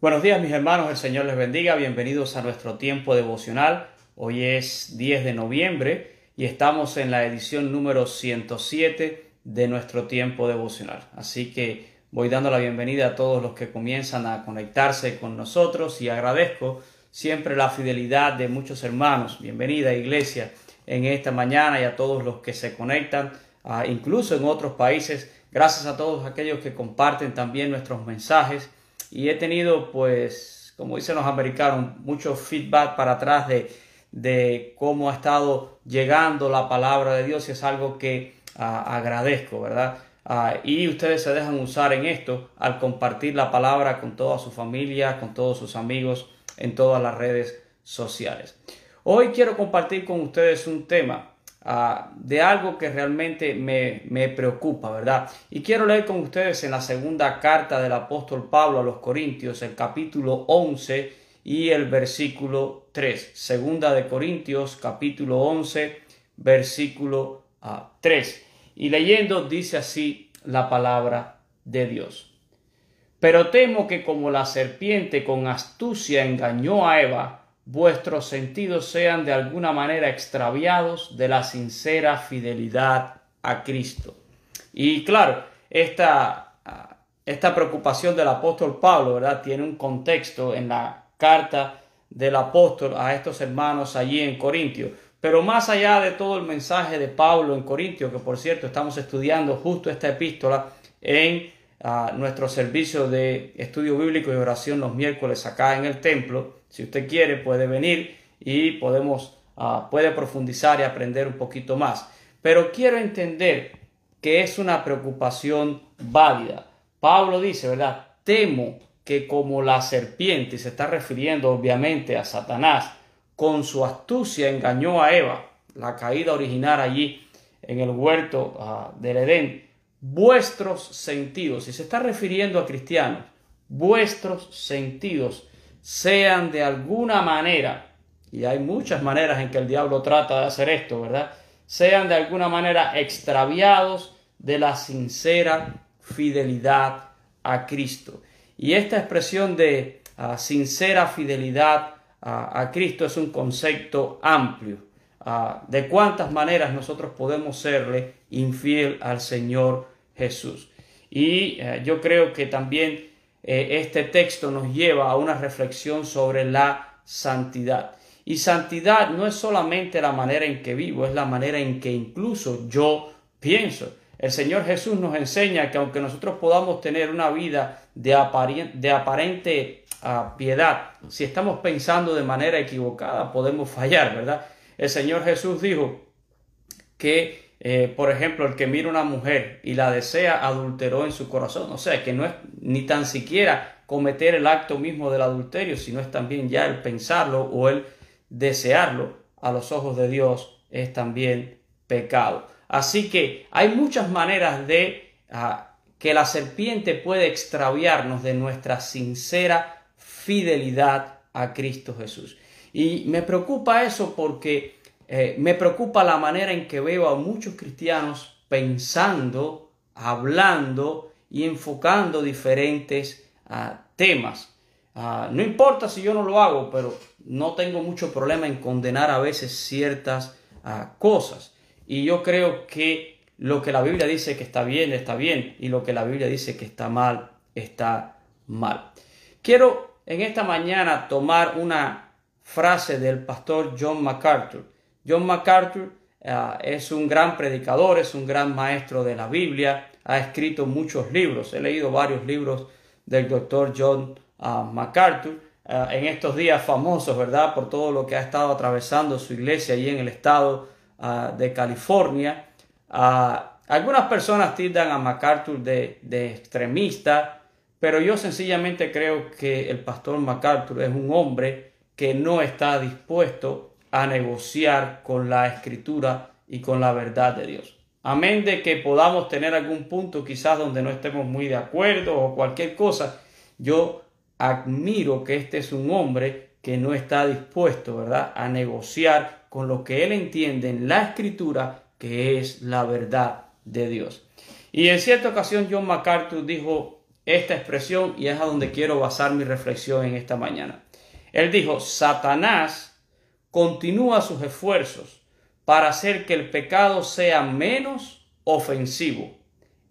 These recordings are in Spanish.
Buenos días mis hermanos, el Señor les bendiga, bienvenidos a nuestro tiempo devocional. Hoy es 10 de noviembre y estamos en la edición número 107 de nuestro tiempo devocional. Así que voy dando la bienvenida a todos los que comienzan a conectarse con nosotros y agradezco siempre la fidelidad de muchos hermanos. Bienvenida iglesia en esta mañana y a todos los que se conectan, incluso en otros países. Gracias a todos aquellos que comparten también nuestros mensajes y he tenido, pues, como dicen los americanos, mucho feedback para atrás de, de cómo ha estado llegando la palabra de Dios y es algo que ah, agradezco, ¿verdad? Ah, y ustedes se dejan usar en esto al compartir la palabra con toda su familia, con todos sus amigos en todas las redes sociales. Hoy quiero compartir con ustedes un tema Ah, de algo que realmente me, me, preocupa, ¿verdad? Y quiero leer con ustedes en la segunda carta del apóstol Pablo a los Corintios, el capítulo 11 y el versículo 3. Segunda de Corintios, capítulo 11, versículo 3. Ah, y leyendo dice así la palabra de Dios. Pero temo que como la serpiente con astucia engañó a Eva, vuestros sentidos sean de alguna manera extraviados de la sincera fidelidad a Cristo. Y claro, esta, esta preocupación del apóstol Pablo, ¿verdad? Tiene un contexto en la carta del apóstol a estos hermanos allí en Corintio. Pero más allá de todo el mensaje de Pablo en Corintio, que por cierto estamos estudiando justo esta epístola en nuestro servicio de estudio bíblico y oración los miércoles acá en el templo, si usted quiere, puede venir y podemos, ah, puede profundizar y aprender un poquito más. Pero quiero entender que es una preocupación válida. Pablo dice, ¿verdad? Temo que como la serpiente, y se está refiriendo obviamente a Satanás, con su astucia engañó a Eva, la caída original allí en el huerto ah, del Edén, vuestros sentidos, y se está refiriendo a cristianos, vuestros sentidos sean de alguna manera, y hay muchas maneras en que el diablo trata de hacer esto, ¿verdad? Sean de alguna manera extraviados de la sincera fidelidad a Cristo. Y esta expresión de ah, sincera fidelidad a Cristo es un concepto amplio. Ah, de cuántas maneras nosotros podemos serle infiel al Señor Jesús. Y eh, yo creo que también eh, este texto nos lleva a una reflexión sobre la santidad. Y santidad no es solamente la manera en que vivo, es la manera en que incluso yo pienso. El Señor Jesús nos enseña que aunque nosotros podamos tener una vida de, aparente ah, piedad, si estamos pensando de manera equivocada, podemos fallar, ¿verdad? El Señor Jesús dijo que eh, por ejemplo, el que mira una mujer y la desea adulteró en su corazón. O sea, que no es ni tan siquiera cometer el acto mismo del adulterio, sino es también ya el pensarlo o el desearlo a los ojos de Dios es también pecado. Así que hay muchas maneras de ah, que la serpiente puede extraviarnos de nuestra sincera fidelidad a Cristo Jesús. Y me preocupa eso porque eh, me preocupa la manera en que veo a muchos cristianos pensando, hablando y enfocando diferentes ah, temas. Ah, no importa si yo no lo hago, pero no tengo mucho problema en condenar a veces ciertas ah, cosas. Y yo creo que lo que la Biblia dice que está bien, está bien, y lo que la Biblia dice que está mal, está mal. Quiero en esta mañana tomar una frase del pastor John MacArthur John MacArthur eh, es un gran predicador, es un gran maestro de la Biblia, ha escrito muchos libros, he leído varios libros del doctor John ah, MacArthur, eh, en estos días famosos, ¿verdad? Por todo lo que ha estado atravesando su iglesia allí en el estado ah, de California. Ah, algunas personas tildan a MacArthur de, de extremista, pero yo sencillamente creo que el pastor MacArthur es un hombre que no está dispuesto a negociar con la escritura y con la verdad de Dios. Amén de que podamos tener algún punto quizás donde no estemos muy de acuerdo o cualquier cosa, yo admiro que este es un hombre que no está dispuesto, ¿verdad?, a negociar con lo que él entiende en la escritura, que es la verdad de Dios. Y en cierta ocasión John MacArthur dijo esta expresión y es a donde quiero basar mi reflexión en esta mañana. Él dijo, Satanás continúa sus esfuerzos para hacer que el pecado sea menos ofensivo,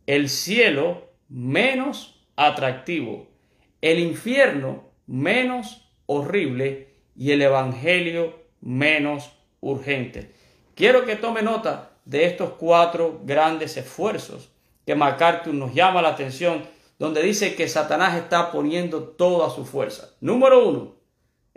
el cielo menos atractivo, el infierno menos horrible y el evangelio menos urgente. Quiero que tome nota de estos cuatro grandes esfuerzos que MacArthur nos llama la atención, donde dice que Satanás está poniendo toda su fuerza. Número uno,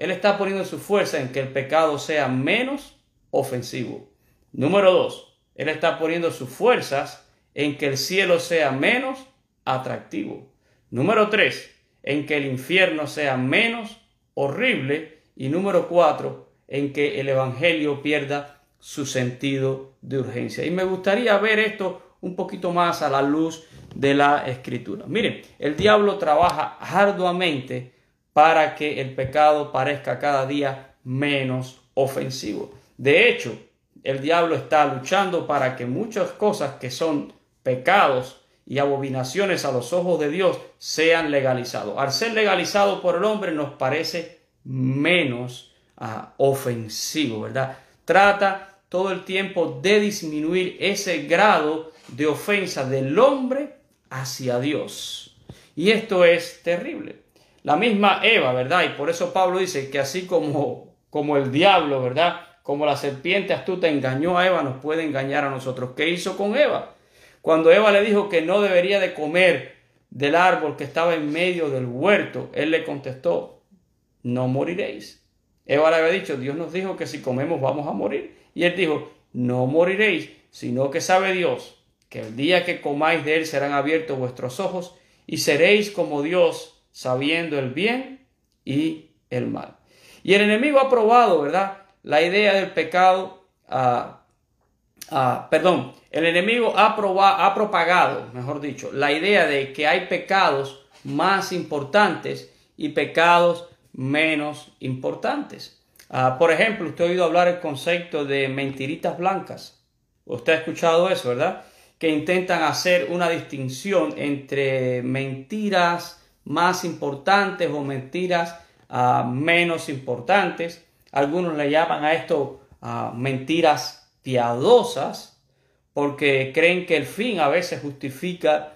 él está poniendo su fuerza en que el pecado sea menos ofensivo. Número dos, él está poniendo sus fuerzas en que el cielo sea menos atractivo. Número tres, en que el infierno sea menos horrible. Y número cuatro, en que el Evangelio pierda su sentido de urgencia. Y me gustaría ver esto un poquito más a la luz de la escritura. Miren, el diablo trabaja arduamente para que el pecado parezca cada día menos ofensivo. De hecho, el diablo está luchando para que muchas cosas que son pecados y abominaciones a los ojos de Dios sean legalizados. Al ser legalizado por el hombre nos parece menos ah, ofensivo, ¿verdad? Trata todo el tiempo de disminuir ese grado de ofensa del hombre hacia Dios. Y esto es terrible. La misma Eva, ¿verdad? Y por eso Pablo dice que así como, como el diablo, ¿verdad? Como la serpiente astuta engañó a Eva, nos puede engañar a nosotros. ¿Qué hizo con Eva? Cuando Eva le dijo que no debería de comer del árbol que estaba en medio del huerto, él le contestó, no moriréis. Eva le había dicho, Dios nos dijo que si comemos vamos a morir. Y él dijo, no moriréis, sino que sabe Dios que el día que comáis de él serán abiertos vuestros ojos y seréis como Dios, sabiendo el bien y el mal. Y el enemigo ha probado, ¿verdad? La idea del pecado, ah, ah, perdón, el enemigo ha, ha propagado, mejor dicho, la idea de que hay pecados más importantes y pecados menos importantes. Ah, por ejemplo, usted ha oído hablar el concepto de mentiritas blancas. Usted ha escuchado eso, ¿verdad? Que intentan hacer una distinción entre mentiras más importantes o mentiras ah, menos importantes. Algunos le llaman a esto ah, mentiras piadosas porque creen que el fin a veces justifica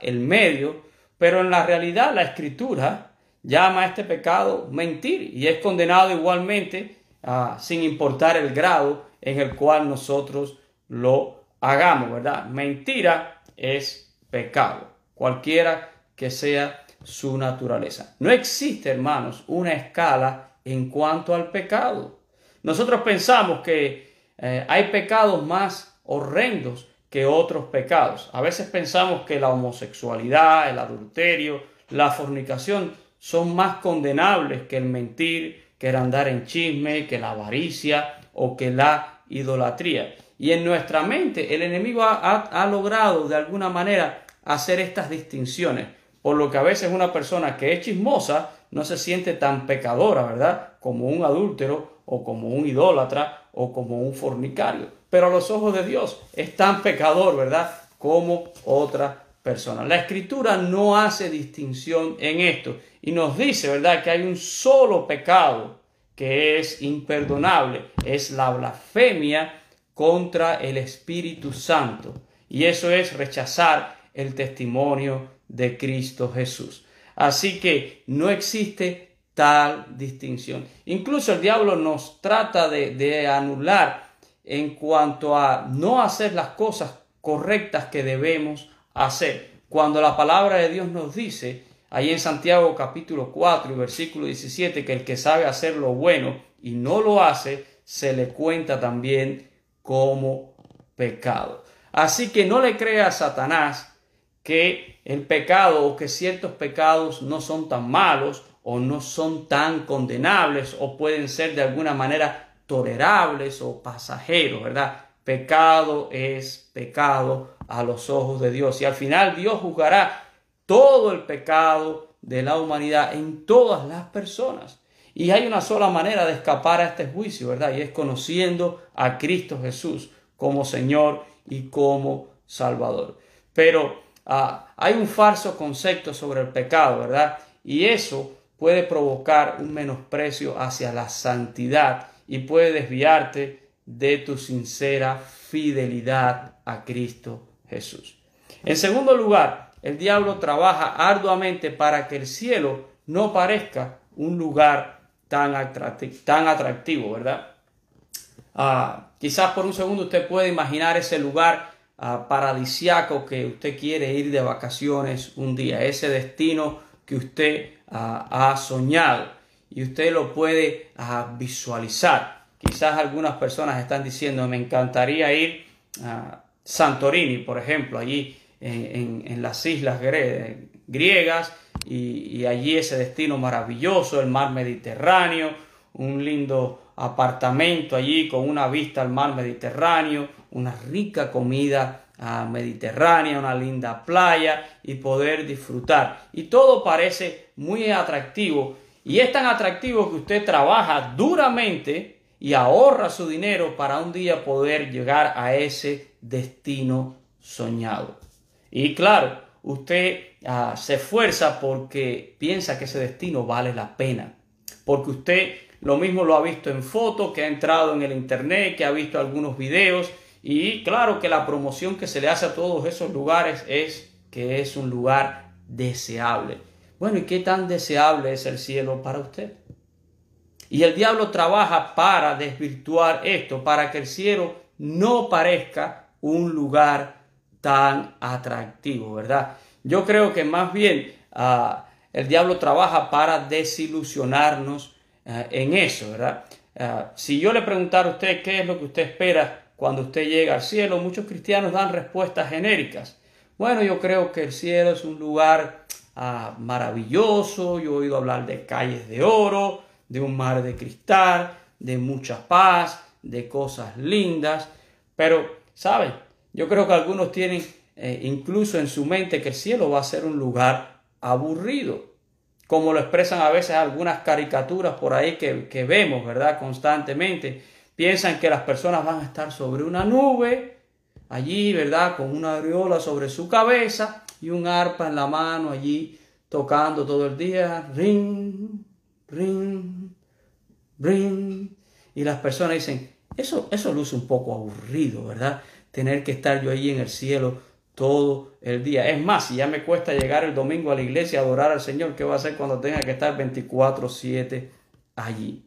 el medio, pero en la realidad la escritura llama a este pecado mentir y es condenado igualmente ah, sin importar el grado en el cual nosotros lo hagamos, ¿verdad? Mentira es pecado, cualquiera que sea su naturaleza. No existe, hermanos, una escala en cuanto al pecado. Nosotros pensamos que eh, hay pecados más horrendos que otros pecados. A veces pensamos que la homosexualidad, el adulterio, la fornicación son más condenables que el mentir, que el andar en chisme, que la avaricia o que la idolatría. Y en nuestra mente el enemigo ha, logrado de alguna manera hacer estas distinciones, por lo que a veces una persona que es chismosa no se siente tan pecadora, ¿verdad? Como un adúltero o como un idólatra o como un fornicario. Pero a los ojos de Dios es tan pecador, ¿verdad? Como otra persona. La escritura no hace distinción en esto y nos dice, ¿verdad?, que hay un solo pecado que es imperdonable, es la blasfemia contra el Espíritu Santo. Y eso es rechazar el testimonio de Cristo Jesús. Así que no existe tal distinción. Incluso el diablo nos trata de, anular en cuanto a no hacer las cosas correctas que debemos hacer. Cuando la palabra de Dios nos dice, ahí en Santiago capítulo 4 y versículo 17, que el que sabe hacer lo bueno y no lo hace, se le cuenta también como pecado. Así que no le crea a Satanás que el pecado o que ciertos pecados no son tan malos o no son tan condenables o pueden ser de alguna manera tolerables o pasajeros, ¿verdad? Pecado es pecado a los ojos de Dios. Y al final Dios juzgará todo el pecado de la humanidad en todas las personas. Y hay una sola manera de escapar a este juicio, ¿verdad? Y es conociendo a Cristo Jesús como Señor y como Salvador. Pero ah, hay un falso concepto sobre el pecado, ¿verdad? Y eso puede provocar un menosprecio hacia la santidad y puede desviarte de tu sincera fidelidad a Cristo Jesús. En segundo lugar, el diablo trabaja arduamente para que el cielo no parezca un lugar tan atractivo, ¿verdad? Ah, quizás por un segundo usted puede imaginar ese lugar uh, paradisiaco que usted quiere ir de vacaciones un día, ese destino que usted ah, ha soñado y usted lo puede visualizar. Quizás algunas personas están diciendo, me encantaría ir a Santorini, por ejemplo, allí en, las islas griegas y allí ese destino maravilloso, el mar Mediterráneo, un lindo apartamento allí con una vista al mar Mediterráneo, una rica comida ah, mediterránea, una linda playa y poder disfrutar. Y todo parece muy atractivo y es tan atractivo que usted trabaja duramente y ahorra su dinero para un día poder llegar a ese destino soñado. Y claro, usted ah, se esfuerza porque piensa que ese destino vale la pena, porque usted lo mismo lo ha visto en fotos, que ha entrado en el internet, que ha visto algunos videos. Y claro que la promoción que se le hace a todos esos lugares es que es un lugar deseable. Bueno, ¿y qué tan deseable es el cielo para usted? Y el diablo trabaja para desvirtuar esto, para que el cielo no parezca un lugar tan atractivo, ¿verdad? Yo creo que más bien ah, el diablo trabaja para desilusionarnos eh, en eso, ¿verdad? Eh, si yo le preguntara a usted qué es lo que usted espera cuando usted llega al cielo, muchos cristianos dan respuestas genéricas. Bueno, yo creo que el cielo es un lugar ah, maravilloso, yo he oído hablar de calles de oro, de un mar de cristal, de mucha paz, de cosas lindas, pero, ¿sabe? Yo creo que algunos tienen eh, incluso en su mente que el cielo va a ser un lugar aburrido como lo expresan a veces algunas caricaturas por ahí que, vemos, ¿verdad? Constantemente. Piensan que las personas van a estar sobre una nube, allí, ¿verdad? Con una aureola sobre su cabeza y un arpa en la mano allí tocando todo el día. Ring, ring, ring. Y las personas dicen, eso, eso luce un poco aburrido, ¿verdad? Tener que estar yo allí en el cielo todo el día. Es más, si ya me cuesta llegar el domingo a la iglesia a adorar al Señor, ¿qué va a hacer cuando tenga que estar 24/7 allí?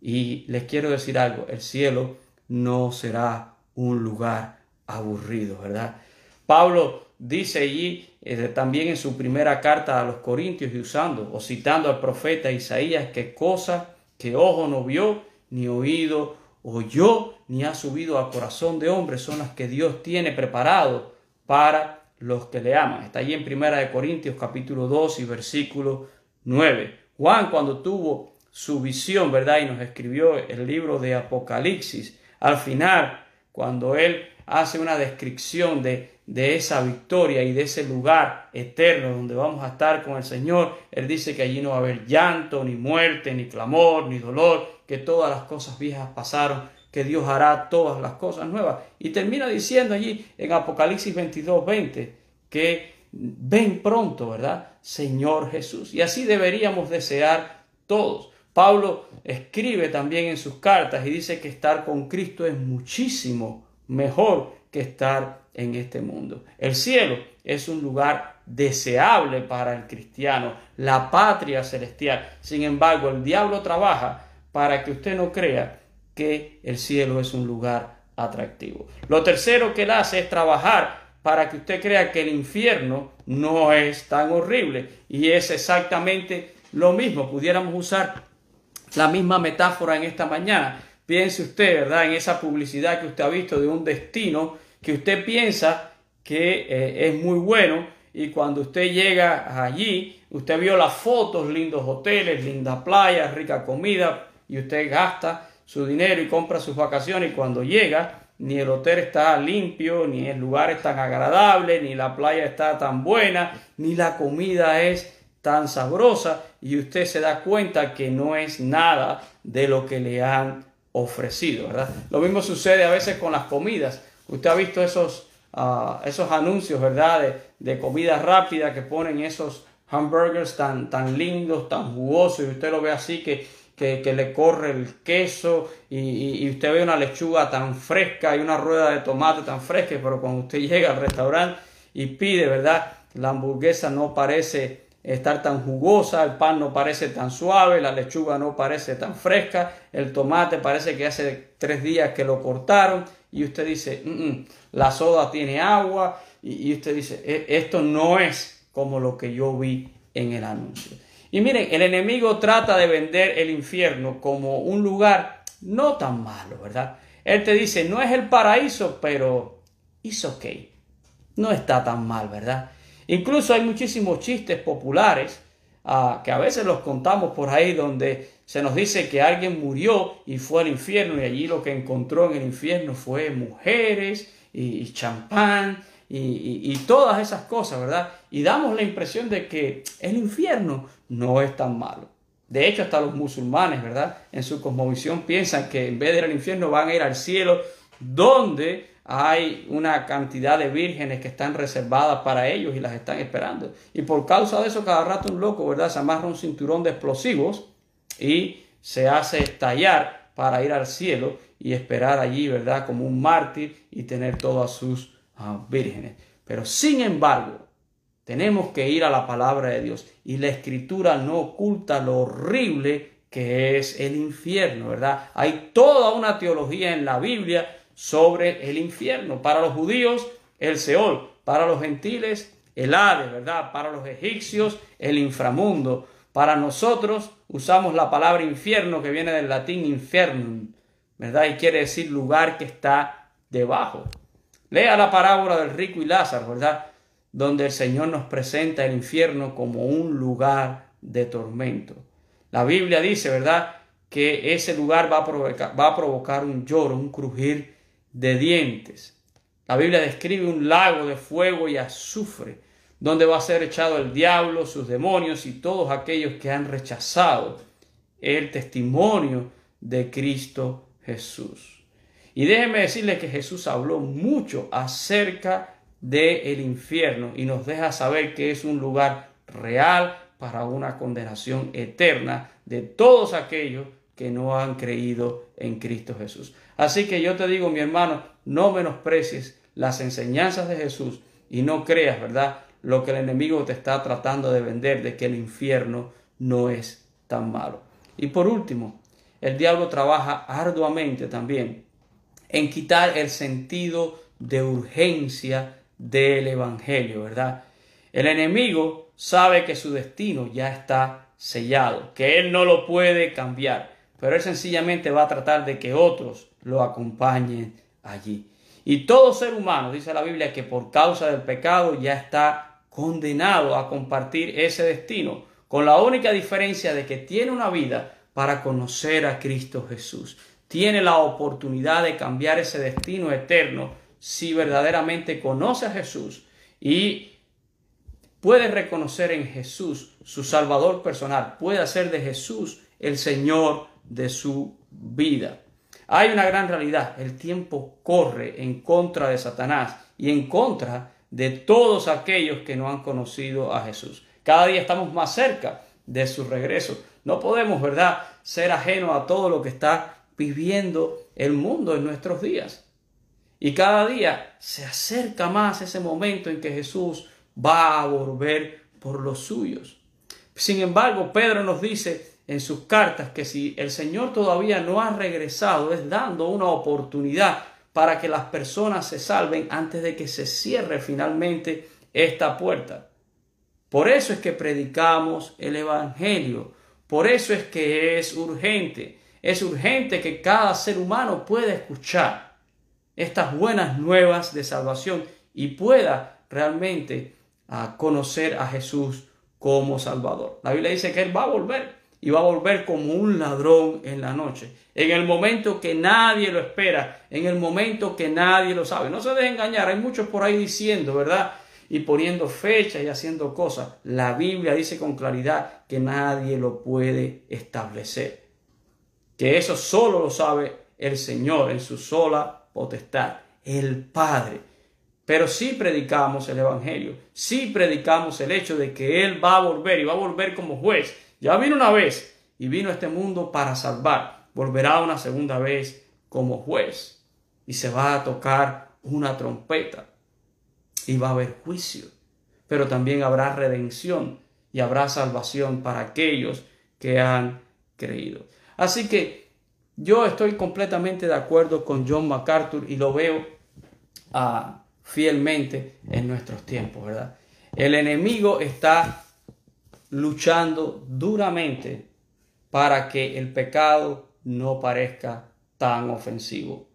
Y les quiero decir algo, el cielo no será un lugar aburrido, ¿verdad? Pablo dice allí eh, también en su primera carta a los Corintios y usando o citando al profeta Isaías que cosa que ojo no vio, ni oído oyó, ni ha subido al corazón de hombre son las que Dios tiene preparado para los que le aman. Está allí en Primera de Corintios capítulo 2 y versículo 9. Juan cuando tuvo su visión, ¿verdad? Y nos escribió el libro de Apocalipsis. Al final, cuando él hace una descripción de, de esa victoria y de ese lugar eterno donde vamos a estar con el Señor, él dice que allí no va a haber llanto, ni muerte, ni clamor, ni dolor, que todas las cosas viejas pasaron que Dios hará todas las cosas nuevas. Y termina diciendo allí en Apocalipsis 22, 20, que ven pronto, ¿verdad? Señor Jesús. Y así deberíamos desear todos. Pablo escribe también en sus cartas y dice que estar con Cristo es muchísimo mejor que estar en este mundo. El cielo es un lugar deseable para el cristiano, la patria celestial. Sin embargo, el diablo trabaja para que usted no crea que el cielo es un lugar atractivo. Lo tercero que él hace es trabajar para que usted crea que el infierno no es tan horrible. Y es exactamente lo mismo. Pudiéramos usar la misma metáfora en esta mañana. Piense usted, ¿verdad?, en esa publicidad que usted ha visto de un destino que usted piensa que eh, es muy bueno y cuando usted llega allí, usted vio las fotos, lindos hoteles, linda playa, rica comida y usted gasta su dinero y compra sus vacaciones y cuando llega ni el hotel está limpio, ni el lugar es tan agradable, ni la playa está tan buena, ni la comida es tan sabrosa y usted se da cuenta que no es nada de lo que le han ofrecido, ¿verdad? Lo mismo sucede a veces con las comidas. Usted ha visto esos ah, esos anuncios, ¿verdad? De, comida rápida que ponen esos hamburgers tan, tan lindos, tan jugosos, y usted lo ve así que, que, le corre el queso y, y, usted ve una lechuga tan fresca y una rueda de tomate tan fresca, pero cuando usted llega al restaurante y pide, ¿verdad? La hamburguesa no parece estar tan jugosa, el pan no parece tan suave, la lechuga no parece tan fresca, el tomate parece que hace tres días que lo cortaron y usted dice, la soda tiene agua y, usted dice, e, esto no es como lo que yo vi en el anuncio. Y miren, el enemigo trata de vender el infierno como un lugar no tan malo, ¿verdad? Él te dice, no es el paraíso, pero es ok. No está tan mal, ¿verdad? Incluso hay muchísimos chistes populares ah, que a veces los contamos por ahí donde se nos dice que alguien murió y fue al infierno y allí lo que encontró en el infierno fue mujeres y, champán y, y, todas esas cosas, ¿verdad? Y damos la impresión de que el infierno no es tan malo. De hecho, hasta los musulmanes, ¿verdad? En su cosmovisión piensan que en vez de ir al infierno van a ir al cielo, donde hay una cantidad de vírgenes que están reservadas para ellos y las están esperando. Y por causa de eso, cada rato un loco, ¿verdad? Se amarra un cinturón de explosivos y se hace estallar para ir al cielo y esperar allí, ¿verdad? Como un mártir y tener todas sus ah, vírgenes. Pero sin embargo, tenemos que ir a la palabra de Dios y la escritura no oculta lo horrible que es el infierno, ¿verdad? Hay toda una teología en la Biblia sobre el infierno. Para los judíos, el Seol. Para los gentiles, el Hades, ¿verdad? Para los egipcios, el inframundo. Para nosotros usamos la palabra infierno que viene del latín infernum, ¿verdad? Y quiere decir lugar que está debajo. Lea la parábola del rico y Lázaro, ¿verdad? Donde el Señor nos presenta el infierno como un lugar de tormento. La Biblia dice, ¿verdad? Que ese lugar va a provocar, va a provocar un lloro, un crujir de dientes. La Biblia describe un lago de fuego y azufre, donde va a ser echado el diablo, sus demonios y todos aquellos que han rechazado el testimonio de Cristo Jesús. Y déjenme decirles que Jesús habló mucho acerca del el infierno y nos deja saber que es un lugar real para una condenación eterna de todos aquellos que no han creído en Cristo Jesús. Así que yo te digo, mi hermano, no menosprecies las enseñanzas de Jesús y no creas, ¿verdad? Lo que el enemigo te está tratando de vender, de que el infierno no es tan malo. Y por último, el diablo trabaja arduamente también en quitar el sentido de urgencia del Evangelio, ¿verdad? El enemigo sabe que su destino ya está sellado, que él no lo puede cambiar pero él sencillamente va a tratar de que otros lo acompañen allí. Y todo ser humano, dice la Biblia, que por causa del pecado ya está condenado a compartir ese destino, con la única diferencia de que tiene una vida para conocer a Cristo Jesús. Tiene la oportunidad de cambiar ese destino eterno si verdaderamente conoce a Jesús y puede reconocer en Jesús su Salvador personal, puede hacer de Jesús el Señor de su vida. Hay una gran realidad, el tiempo corre en contra de Satanás y en contra de todos aquellos que no han conocido a Jesús. Cada día estamos más cerca de su regreso. No podemos, ¿verdad?, ser ajenos a todo lo que está viviendo el mundo en nuestros días. Y cada día se acerca más ese momento en que Jesús va a volver por los suyos. Sin embargo, Pedro nos dice en sus cartas que si el Señor todavía no ha regresado, es dando una oportunidad para que las personas se salven antes de que se cierre finalmente esta puerta. Por eso es que predicamos el Evangelio. Por eso es que es urgente. Es urgente que cada ser humano pueda escuchar estas buenas nuevas de salvación y pueda realmente ah, conocer a Jesús como Salvador. La Biblia dice que Él va a volver y va a volver como un ladrón en la noche. En el momento que nadie lo espera, en el momento que nadie lo sabe. No se deje engañar, hay muchos por ahí diciendo, ¿verdad? Y poniendo fechas y haciendo cosas. La Biblia dice con claridad que nadie lo puede establecer. Que eso solo lo sabe el Señor en su sola potestad, el Padre. pero sí predicamos el Evangelio, sí predicamos el hecho de que Él va a volver y va a volver como juez. Ya vino una vez y vino a este mundo para salvar, volverá una segunda vez como juez y se va a tocar una trompeta y va a haber juicio, pero también habrá redención y habrá salvación para aquellos que han creído. Así que yo estoy completamente de acuerdo con John MacArthur y lo veo ah, fielmente en nuestros tiempos, ¿verdad? El enemigo está luchando duramente para que el pecado no parezca tan ofensivo,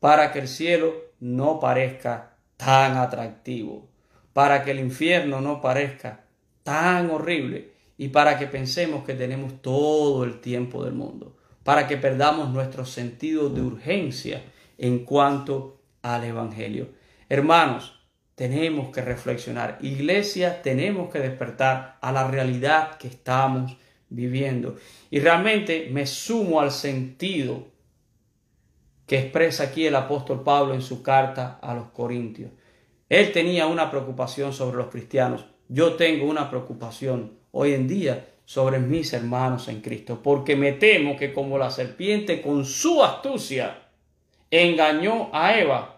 para que el cielo no parezca tan atractivo, para que el infierno no parezca tan horrible y para que pensemos que tenemos todo el tiempo del mundo, para que perdamos nuestro sentido de urgencia en cuanto al Evangelio. Hermanos, tenemos que reflexionar. Iglesia, tenemos que despertar a la realidad que estamos viviendo. Y realmente me sumo al sentido que expresa aquí el apóstol Pablo en su carta a los Corintios. Él tenía una preocupación sobre los cristianos. Yo tengo una preocupación hoy en día sobre mis hermanos en Cristo, porque me temo que como la serpiente con su astucia engañó a Eva,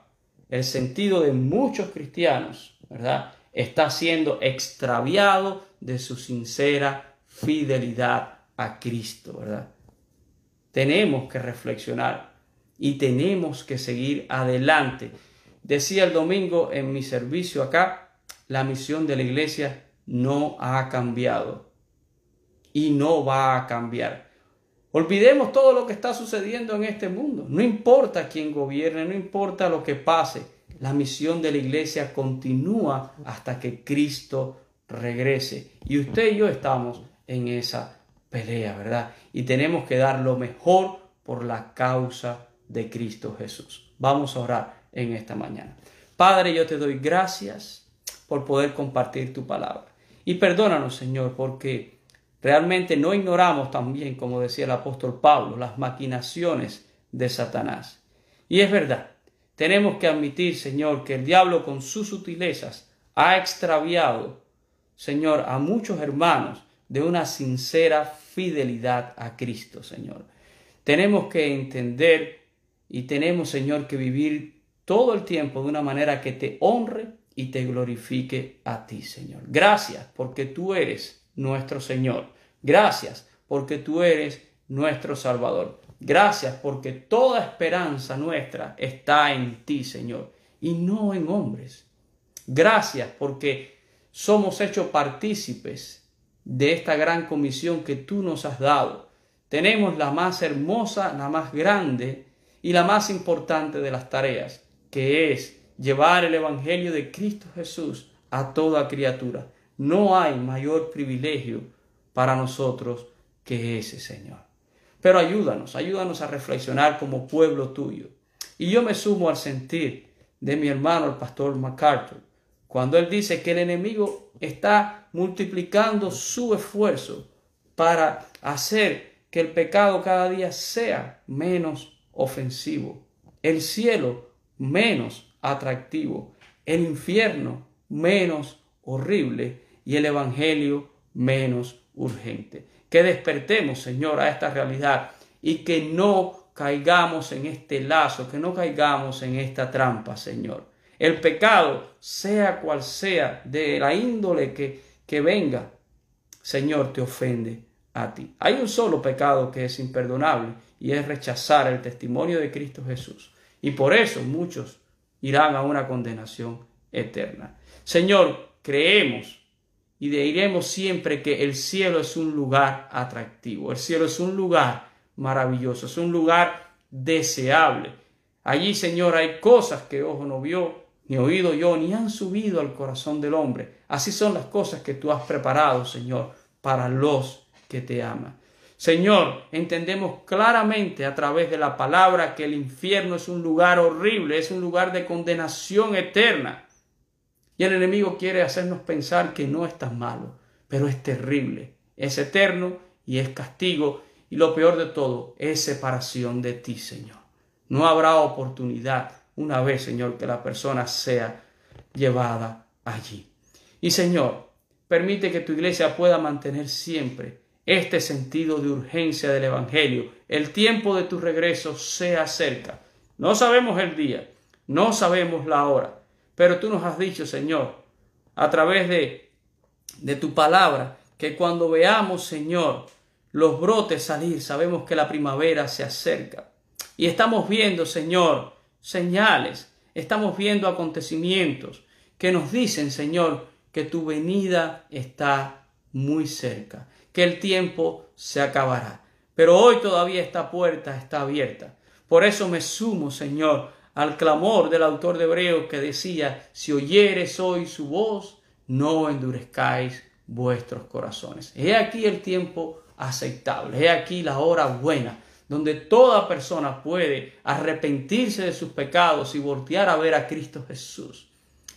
el sentido de muchos cristianos, ¿verdad? Está siendo extraviado de su sincera fidelidad a Cristo, ¿verdad? Tenemos que reflexionar y tenemos que seguir adelante. Decía el domingo en mi servicio acá, la misión de la iglesia no ha cambiado y no va a cambiar. Olvidemos todo lo que está sucediendo en este mundo. No importa quién gobierne, no importa lo que pase. La misión de la iglesia continúa hasta que Cristo regrese. Y usted y yo estamos en esa pelea, ¿verdad? Y tenemos que dar lo mejor por la causa de Cristo Jesús. Vamos a orar en esta mañana. Padre, yo te doy gracias por poder compartir tu palabra. Y perdónanos, Señor, porque realmente no ignoramos también, como decía el apóstol Pablo, las maquinaciones de Satanás. Y es verdad, tenemos que admitir, Señor, que el diablo con sus sutilezas ha extraviado, Señor, a muchos hermanos de una sincera fidelidad a Cristo, Señor. Tenemos que entender y tenemos, Señor, que vivir todo el tiempo de una manera que te honre y te glorifique a ti, Señor. Gracias porque tú eres nuestro Señor. Gracias porque tú eres nuestro Salvador. Gracias porque toda esperanza nuestra está en ti, Señor, y no en hombres. Gracias porque somos hechos partícipes de esta gran comisión que tú nos has dado. Tenemos la más hermosa, la más grande y la más importante de las tareas, que es llevar el Evangelio de Cristo Jesús a toda criatura. No hay mayor privilegio para nosotros que ese, Señor. Pero ayúdanos, ayúdanos a reflexionar como pueblo tuyo. Y yo me sumo al sentir de mi hermano el pastor MacArthur, cuando él dice que el enemigo está multiplicando su esfuerzo para hacer que el pecado cada día sea menos ofensivo, el cielo menos atractivo, el infierno menos horrible y el Evangelio menos urgente. Que despertemos, Señor, a esta realidad y que no caigamos en este lazo, que no caigamos en esta trampa, Señor. El pecado, sea cual sea, de la índole que, que venga, Señor, te ofende a ti. Hay un solo pecado que es imperdonable y es rechazar el testimonio de Cristo Jesús. Y por eso muchos irán a una condenación eterna. Señor, creemos y diremos siempre que el cielo es un lugar atractivo, el cielo es un lugar maravilloso, es un lugar deseable. Allí, Señor, hay cosas que ojo no vio, ni oído yo, ni han subido al corazón del hombre. Así son las cosas que tú has preparado, Señor, para los que te aman. Señor, entendemos claramente a través de la palabra que el infierno es un lugar horrible, es un lugar de condenación eterna. Y el enemigo quiere hacernos pensar que no es tan malo, pero es terrible, es eterno y es castigo. Y lo peor de todo es separación de ti, Señor. No habrá oportunidad una vez, Señor, que la persona sea llevada allí. Y Señor, permite que tu iglesia pueda mantener siempre este sentido de urgencia del Evangelio. El tiempo de tu regreso sea cerca. No sabemos el día, no sabemos la hora, pero tú nos has dicho, Señor, a través de, de tu palabra, que cuando veamos, Señor, los brotes salir, sabemos que la primavera se acerca. Y estamos viendo, Señor, señales, estamos viendo acontecimientos que nos dicen, Señor, que tu venida está muy cerca, que el tiempo se acabará. Pero hoy todavía esta puerta está abierta. Por eso me sumo, Señor, al clamor del autor de Hebreo que decía, si oyeres hoy su voz, no endurezcáis vuestros corazones. He aquí el tiempo aceptable, he aquí la hora buena, donde toda persona puede arrepentirse de sus pecados y voltear a ver a Cristo Jesús,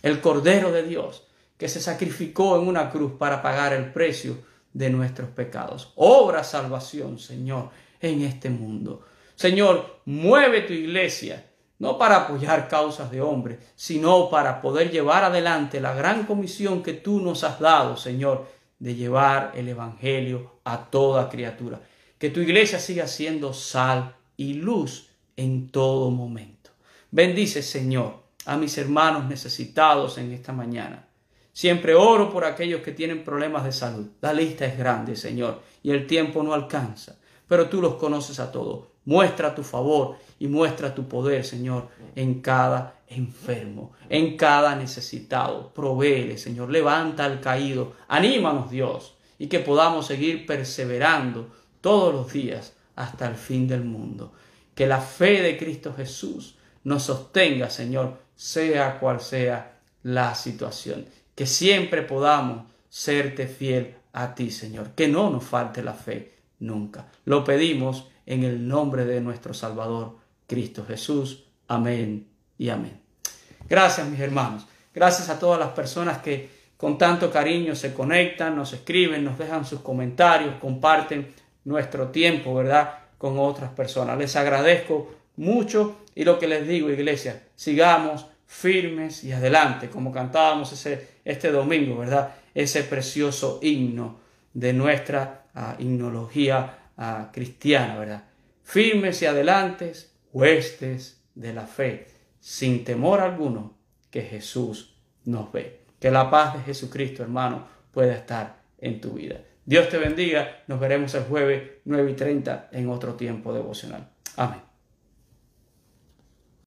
el Cordero de Dios, que se sacrificó en una cruz para pagar el precio de nuestros pecados. Obra salvación, Señor, en este mundo. Señor, mueve tu iglesia, no para apoyar causas de hombres, sino para poder llevar adelante la gran comisión que tú nos has dado, Señor, de llevar el Evangelio a toda criatura. Que tu iglesia siga siendo sal y luz en todo momento. Bendice, Señor, a mis hermanos necesitados en esta mañana. Siempre oro por aquellos que tienen problemas de salud. La lista es grande, Señor, y el tiempo no alcanza, pero tú los conoces a todos. Muestra tu favor y muestra tu poder, Señor, en cada enfermo, en cada necesitado. Provéele, Señor. Levanta al caído. Anímanos, Dios, y que podamos seguir perseverando todos los días hasta el fin del mundo. Que la fe de Cristo Jesús nos sostenga, Señor, sea cual sea la situación. Que siempre podamos serte fiel a ti, Señor. Que no nos falte la fe nunca. Lo pedimos en el nombre de nuestro Salvador, Cristo Jesús. Amén y amén. Gracias, mis hermanos. Gracias a todas las personas que con tanto cariño se conectan, nos escriben, nos dejan sus comentarios, comparten nuestro tiempo, ¿verdad? Con otras personas. Les agradezco mucho y lo que les digo, iglesia, sigamos firmes y adelante, como cantábamos ese, este domingo, ¿verdad? Ese precioso himno de nuestra himnología cristiana, ¿verdad? Firmes y adelantes, huestes de la fe, sin temor alguno, que Jesús nos ve. Que la paz de Jesucristo, hermano, pueda estar en tu vida. Dios te bendiga. Nos veremos el jueves 9 y 30 en otro tiempo devocional. Amén.